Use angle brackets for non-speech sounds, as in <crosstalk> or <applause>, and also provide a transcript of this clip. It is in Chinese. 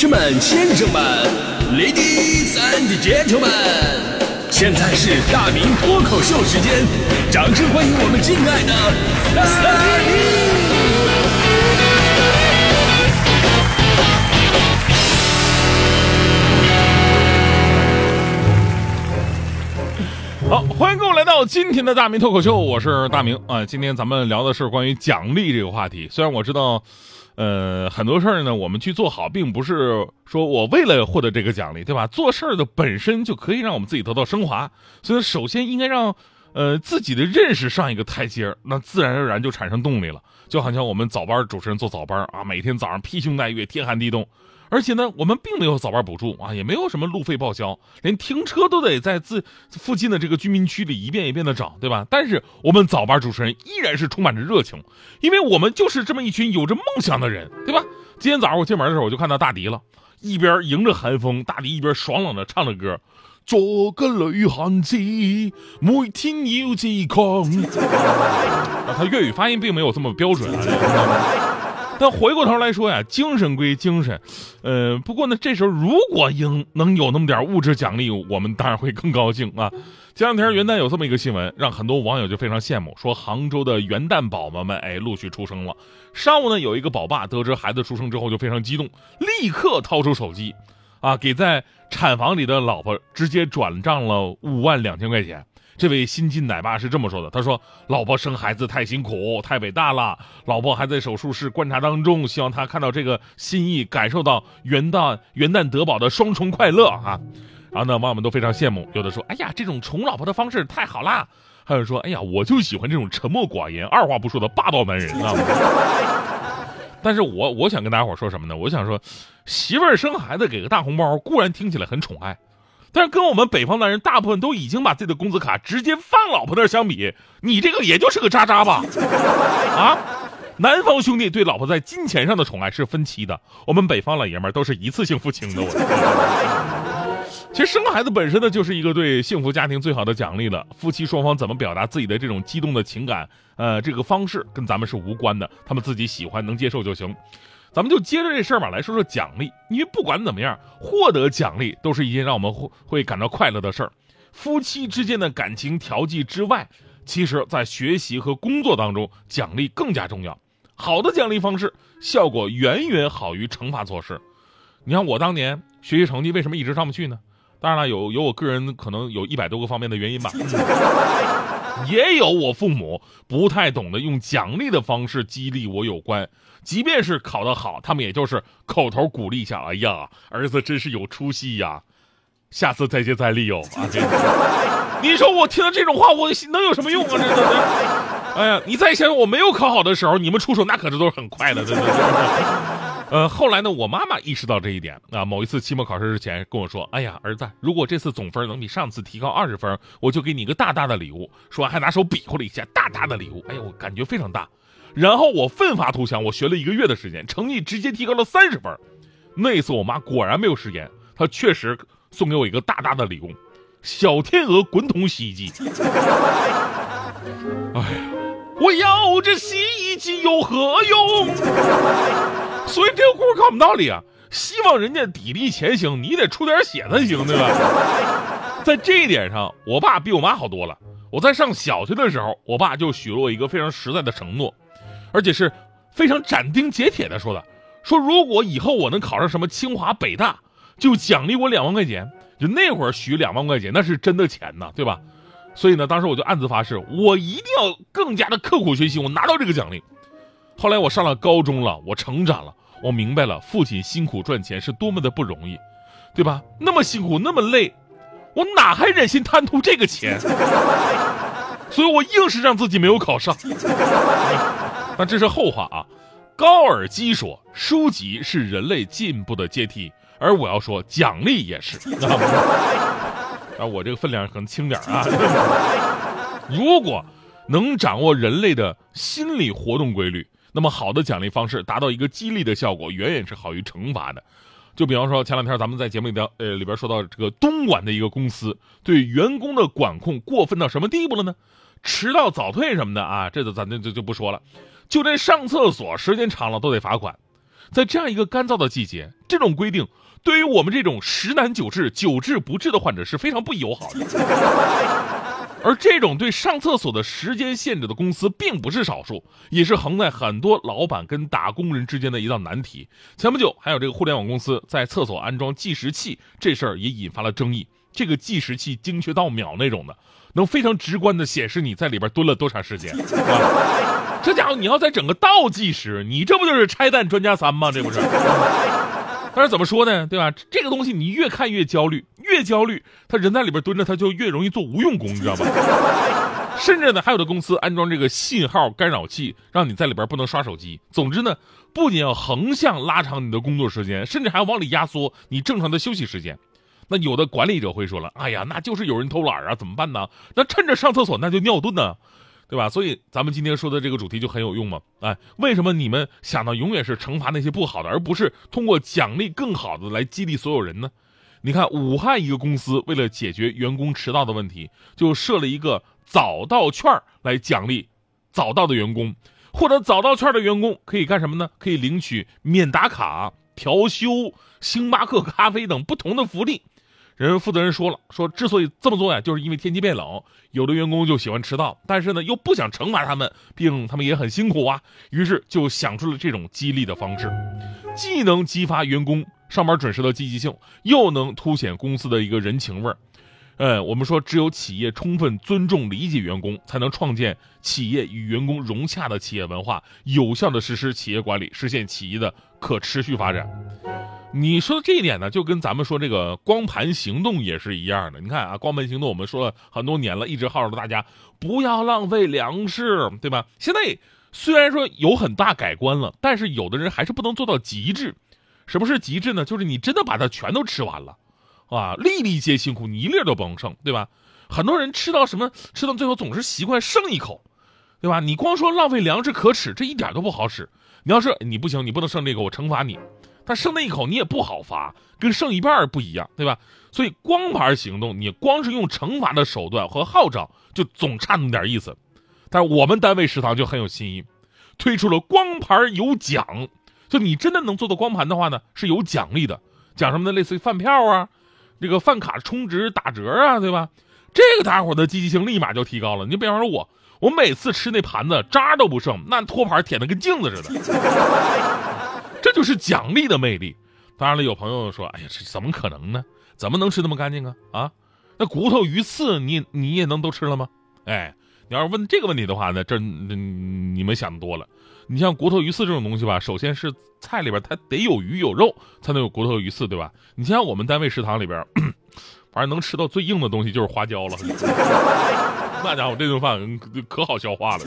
士们、先生们，Ladies and Gentlemen，现在是大明脱口秀时间，掌声欢迎我们敬爱的大明！好，欢迎各位来到今天的大明脱口秀，我是大明啊。今天咱们聊的是关于奖励这个话题，虽然我知道。呃，很多事儿呢，我们去做好，并不是说我为了获得这个奖励，对吧？做事儿的本身就可以让我们自己得到升华，所以首先应该让，呃，自己的认识上一个台阶儿那自然而然就产生动力了。就好像我们早班主持人做早班啊，每天早上披星戴月，天寒地冻。而且呢，我们并没有早班补助啊，也没有什么路费报销，连停车都得在自附近的这个居民区里一遍一遍的找，对吧？但是我们早班主持人依然是充满着热情，因为我们就是这么一群有着梦想的人，对吧？今天早上我进门的时候，我就看到大迪了，一边迎着寒风，大迪一边爽朗的唱着歌：“做个女汉子，每天要自强。<laughs> ”他粤语发音并没有这么标准啊。<laughs> 但回过头来说呀，精神归精神，呃，不过呢，这时候如果应能有那么点物质奖励，我们当然会更高兴啊。前两天元旦有这么一个新闻，让很多网友就非常羡慕，说杭州的元旦宝宝们哎陆续出生了。上午呢，有一个宝爸得知孩子出生之后就非常激动，立刻掏出手机，啊，给在产房里的老婆直接转账了五万两千块钱。这位新晋奶爸是这么说的：“他说，老婆生孩子太辛苦，太伟大了。老婆还在手术室观察当中，希望他看到这个心意，感受到元旦元旦得宝的双重快乐啊。”然后呢，网友们都非常羡慕，有的说：“哎呀，这种宠老婆的方式太好啦！”还有人说：“哎呀，我就喜欢这种沉默寡言、二话不说的霸道男人啊。”但是我我想跟大家伙说什么呢？我想说，媳妇儿生孩子给个大红包，固然听起来很宠爱。但是跟我们北方男人大部分都已经把自己的工资卡直接放老婆那儿相比，你这个也就是个渣渣吧？啊，南方兄弟对老婆在金钱上的宠爱是分期的，我们北方老爷们儿都是一次性付清的。我，其实生孩子本身呢就是一个对幸福家庭最好的奖励了。夫妻双方怎么表达自己的这种激动的情感，呃，这个方式跟咱们是无关的，他们自己喜欢能接受就行。咱们就接着这事儿吧，来说说奖励。因为不管怎么样，获得奖励都是一件让我们会会感到快乐的事儿。夫妻之间的感情调剂之外，其实在学习和工作当中，奖励更加重要。好的奖励方式效果远远好于惩罚措施。你看我当年学习成绩为什么一直上不去呢？当然了，有有我个人可能有一百多个方面的原因吧。<laughs> <laughs> 也有我父母不太懂得用奖励的方式激励我有关，即便是考得好，他们也就是口头鼓励一下。哎呀，儿子真是有出息呀，下次再接再厉哦啊！<laughs> 你说我听到这种话，我能有什么用啊？这这这，哎呀，你再想想我没有考好的时候，你们出手那可是都是很快的，对对对。呃，后来呢，我妈妈意识到这一点啊。某一次期末考试之前跟我说：“哎呀，儿子，如果这次总分能比上次提高二十分，我就给你一个大大的礼物。”说完还拿手比划了一下，大大的礼物。哎呀，我感觉非常大。然后我奋发图强，我学了一个月的时间，成绩直接提高了三十分。那一次我妈果然没有食言，她确实送给我一个大大的礼物——小天鹅滚筒洗衣机。哎呀，我要这洗衣机有何用？所以这个故事告诉我们道理啊，希望人家砥砺前行，你得出点血才行，对吧？<laughs> 在这一点上，我爸比我妈好多了。我在上小学的时候，我爸就许了我一个非常实在的承诺，而且是非常斩钉截铁的说的：说如果以后我能考上什么清华北大，就奖励我两万块钱。就那会儿许两万块钱，那是真的钱呐，对吧？所以呢，当时我就暗自发誓，我一定要更加的刻苦学习，我拿到这个奖励。后来我上了高中了，我成长了，我明白了父亲辛苦赚钱是多么的不容易，对吧？那么辛苦，那么累，我哪还忍心贪图这个钱？<laughs> 所以我硬是让自己没有考上。<laughs> 那这是后话啊。高尔基说，书籍是人类进步的阶梯，而我要说，奖励也是。<laughs> 啊，我这个分量可能轻点啊。如果能掌握人类的心理活动规律。那么好的奖励方式达到一个激励的效果，远远是好于惩罚的。就比方说，前两天咱们在节目里边，呃，里边说到这个东莞的一个公司对员工的管控过分到什么地步了呢？迟到早退什么的啊，这个咱就就就不说了。就连上厕所时间长了都得罚款。在这样一个干燥的季节，这种规定对于我们这种十难九治、久治不治的患者是非常不友好的。而这种对上厕所的时间限制的公司并不是少数，也是横在很多老板跟打工人之间的一道难题。前不久，还有这个互联网公司在厕所安装计时器，这事儿也引发了争议。这个计时器精确到秒那种的，能非常直观的显示你在里边蹲了多长时间，<laughs> 这家伙你要在整个倒计时，你这不就是拆弹专家三吗？这不是？<laughs> 但是怎么说呢？对吧？这个东西你越看越焦虑，越焦虑，他人在里边蹲着，他就越容易做无用功，你知道吧？<laughs> 甚至呢，还有的公司安装这个信号干扰器，让你在里边不能刷手机。总之呢，不仅要横向拉长你的工作时间，甚至还要往里压缩你正常的休息时间。那有的管理者会说了：“哎呀，那就是有人偷懒啊，怎么办呢？那趁着上厕所那就尿遁呢。”对吧？所以咱们今天说的这个主题就很有用嘛。哎，为什么你们想到永远是惩罚那些不好的，而不是通过奖励更好的来激励所有人呢？你看，武汉一个公司为了解决员工迟到的问题，就设了一个早到券来奖励早到的员工。获得早到券的员工可以干什么呢？可以领取免打卡、调休、星巴克咖啡等不同的福利。人负责人说了，说之所以这么做呀，就是因为天气变冷，有的员工就喜欢迟到，但是呢又不想惩罚他们，毕竟他们也很辛苦啊，于是就想出了这种激励的方式，既能激发员工上班准时的积极性，又能凸显公司的一个人情味儿。呃，我们说，只有企业充分尊重理解员工，才能创建企业与员工融洽的企业文化，有效的实施企业管理，实现企业的可持续发展。你说的这一点呢，就跟咱们说这个光盘行动也是一样的。你看啊，光盘行动我们说了很多年了，一直号召大家不要浪费粮食，对吧？现在虽然说有很大改观了，但是有的人还是不能做到极致。什么是极致呢？就是你真的把它全都吃完了，啊，粒粒皆辛苦，你一粒都不能剩，对吧？很多人吃到什么，吃到最后总是习惯剩一口，对吧？你光说浪费粮食可耻，这一点都不好使。你要是你不行，你不能剩这个，我惩罚你。但剩那一口你也不好罚，跟剩一半不一样，对吧？所以光盘行动，你光是用惩罚的手段和号召，就总差那么点意思。但是我们单位食堂就很有新意，推出了光盘有奖，就你真的能做到光盘的话呢，是有奖励的，奖什么呢？类似于饭票啊，这个饭卡充值打折啊，对吧？这个大伙的积极性立马就提高了。你比方说我，我每次吃那盘子渣都不剩，那托盘舔的跟镜子似的。<laughs> 这就是奖励的魅力。当然了，有朋友说：“哎呀，这怎么可能呢？怎么能吃那么干净啊？啊，那骨头、鱼刺，你你也能都吃了吗？”哎，你要是问这个问题的话呢，这你们想多了。你像骨头、鱼刺这种东西吧，首先是菜里边它得有鱼有肉，才能有骨头、鱼刺，对吧？你像我们单位食堂里边，<clears throat> 反正能吃到最硬的东西就是花椒了。<laughs> 那家伙这顿饭可好消化了。